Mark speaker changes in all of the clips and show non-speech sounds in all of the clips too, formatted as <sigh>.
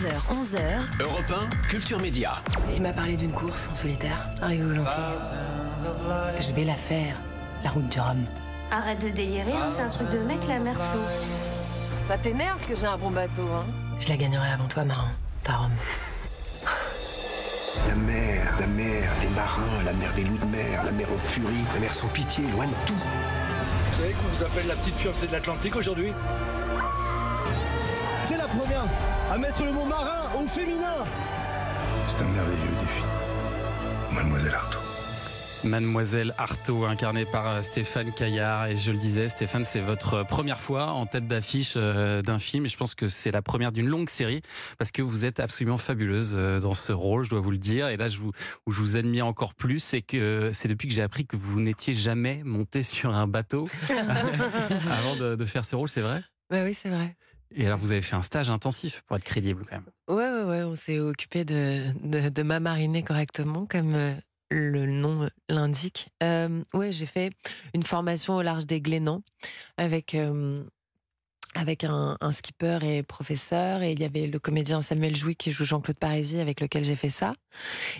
Speaker 1: 9h, 11h.
Speaker 2: Europe 1, Culture Média.
Speaker 3: Il m'a parlé d'une course en solitaire. Arrivé aux Antilles. Je vais la faire, la route du Rhum.
Speaker 4: Arrête de délirer, hein, c'est un truc de mec la mer Flo.
Speaker 5: Ça t'énerve que j'ai un bon bateau, hein
Speaker 3: Je la gagnerai avant toi, Marin. Ta Rome.
Speaker 6: La mer, la mer des marins, la mer des loups de mer, la mer aux furies, la mer sans pitié, loin de tout.
Speaker 7: Vous savez qu'on vous appelle la petite fiancée de l'Atlantique aujourd'hui?
Speaker 8: À mettre le mot marin au féminin.
Speaker 6: C'est un merveilleux défi. Mademoiselle Artaud.
Speaker 9: Mademoiselle Artaud, incarnée par euh, Stéphane Caillard. Et je le disais, Stéphane, c'est votre première fois en tête d'affiche euh, d'un film. Et je pense que c'est la première d'une longue série parce que vous êtes absolument fabuleuse euh, dans ce rôle, je dois vous le dire. Et là, je vous, où je vous admire encore plus, c'est que c'est depuis que j'ai appris que vous n'étiez jamais monté sur un bateau <laughs> <laughs> avant de, de faire ce rôle, c'est vrai?
Speaker 3: Bah oui, c'est vrai.
Speaker 9: Et alors, vous avez fait un stage intensif pour être crédible quand même.
Speaker 3: Ouais, ouais, ouais. On s'est occupé de, de, de m'amariner correctement, comme euh, le nom l'indique. Euh, ouais, j'ai fait une formation au large des Glénans avec. euh, avec un, un skipper et professeur, et il y avait le comédien Samuel Jouy qui joue Jean-Claude Parisi, avec lequel j'ai fait ça.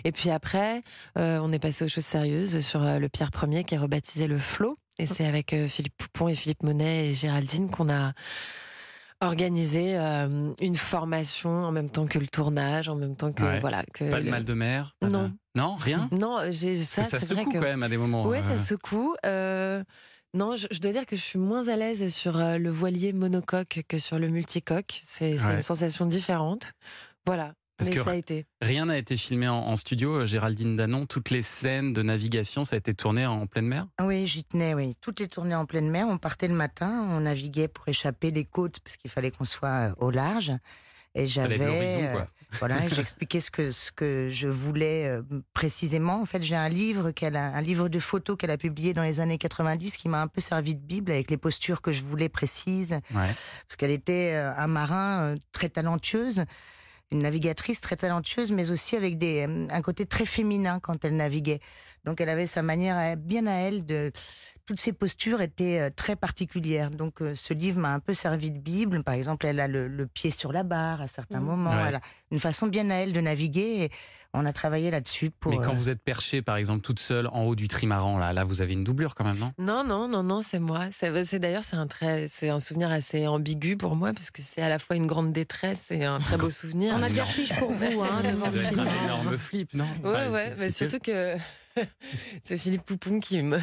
Speaker 3: Et puis après, euh, on est passé aux choses sérieuses sur euh, le Pierre Ier qui est rebaptisé le Flot. Et c'est avec euh, Philippe Poupon et Philippe Monet et Géraldine qu'on a organisé euh, une formation en même temps que le tournage, en même temps que
Speaker 9: Ouais.
Speaker 3: voilà que
Speaker 9: Pas de
Speaker 3: le-
Speaker 9: mal de mer de-
Speaker 3: Non.
Speaker 9: Non, rien?
Speaker 3: Non, j'ai ça.
Speaker 9: Ça,
Speaker 3: vrai
Speaker 9: secoue
Speaker 3: que
Speaker 9: quand même à des moments. Euh.
Speaker 3: ça secoue. Euh, non, je, je dois dire que je suis moins à l'aise sur euh, le voilier monocoque que sur le multicoque. C'est c'est
Speaker 9: Ouais.
Speaker 3: une sensation différente. Voilà.
Speaker 9: Parce
Speaker 3: Mais
Speaker 9: que-
Speaker 3: ça a été.
Speaker 9: Rien n'a été filmé en, en studio. Euh, Géraldine Danon, toutes les scènes de navigation, ça a été tourné en pleine mer?
Speaker 10: Oui, j'y tenais, oui. Tout est tourné en pleine mer. On partait le matin, on naviguait pour échapper des côtes parce qu'il fallait qu'on soit euh, au large. Et j'avais, euh, voilà, et <laughs> j'expliquais ce que ce que je voulais euh, précisément. En fait, j'ai un livre qu'elle a, un livre de photos qu'elle a publié dans les années 90 qui m'a un peu servi de bible avec les postures que je voulais précises
Speaker 9: Ouais.
Speaker 10: parce qu'elle était euh, un marin très talentueuse, une navigatrice très talentueuse, mais aussi avec des, euh, un côté très féminin quand elle naviguait. Donc elle avait sa manière à- bien à elle de toutes ses postures étaient euh, très particulières. Donc euh, ce livre m'a un peu servi de bible. Par exemple, elle a le, le pied sur la barre à certains
Speaker 3: Mhm.
Speaker 10: moments.
Speaker 9: Ouais.
Speaker 10: Elle a une façon bien à elle de naviguer. Et on a travaillé là-dessus pour.
Speaker 9: Mais quand
Speaker 10: euh,
Speaker 9: vous êtes perché, par exemple, toute seule en haut du trimaran, là, là, vous avez une doublure quand même, non?
Speaker 3: Non, non, non, non, c'est moi. C'est c'est- d'ailleurs c'est un très, c'est un souvenir assez ambigu pour moi parce que c'est à la fois une grande détresse et un très beau <laughs> souvenir.
Speaker 4: On a de vertige pour vous, hein, <laughs> devant le film.
Speaker 9: un énorme flip, non?
Speaker 3: Ouais, ouais,
Speaker 9: c'est-
Speaker 3: mais
Speaker 9: c'est
Speaker 3: surtout que <laughs> c'est Philippe Poupon qui me.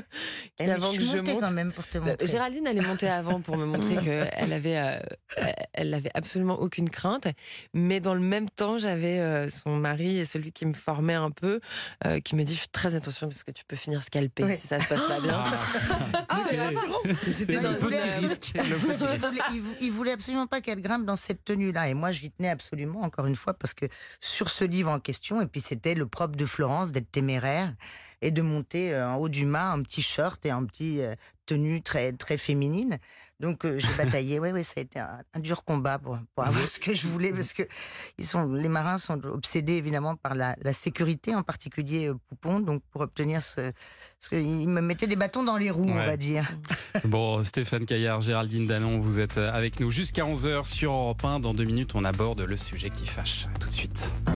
Speaker 3: <laughs> qui,
Speaker 10: elle
Speaker 3: avant
Speaker 10: je
Speaker 3: que je monte.
Speaker 10: quand même pour te
Speaker 3: Euh,
Speaker 10: montrer.
Speaker 3: Géraldine, elle est montée avant pour me montrer qu'elle <laughs> avait, euh, elle avait absolument aucune crainte. Mais dans le même temps, j'avais euh, son mari et celui qui me formait un peu, euh, qui me dit fais très attention parce que tu peux finir scalpé si ça se passe pas bien.
Speaker 9: Ah, <laughs>
Speaker 3: J'étais dans
Speaker 9: le petit risque.
Speaker 10: il il voulait absolument pas qu'elle grimpe dans cette tenue-là. Et moi, j'y tenais absolument, encore une fois, parce que sur ce livre en question, et puis c'était le propre de Florence d'être téméraire et de monter euh, en haut du mât un petit short et un petit euh, tenue très, très féminine. Donc euh, j'ai <laughs> bataillé. Oui, oui, ça a été un, un dur combat pour, pour avoir ce que je voulais, parce que ils sont, les marins sont obsédés évidemment par la, la sécurité, en particulier euh, Poupon. Donc pour obtenir ce. Parce qu'ils me mettaient des bâtons dans les roues, on va dire. <laughs>
Speaker 9: Bon, Stéphane Caillard, Géraldine Danon, vous êtes avec nous jusqu'à 11h sur Europe 1. Dans deux minutes, on aborde le sujet qui fâche. À tout de suite.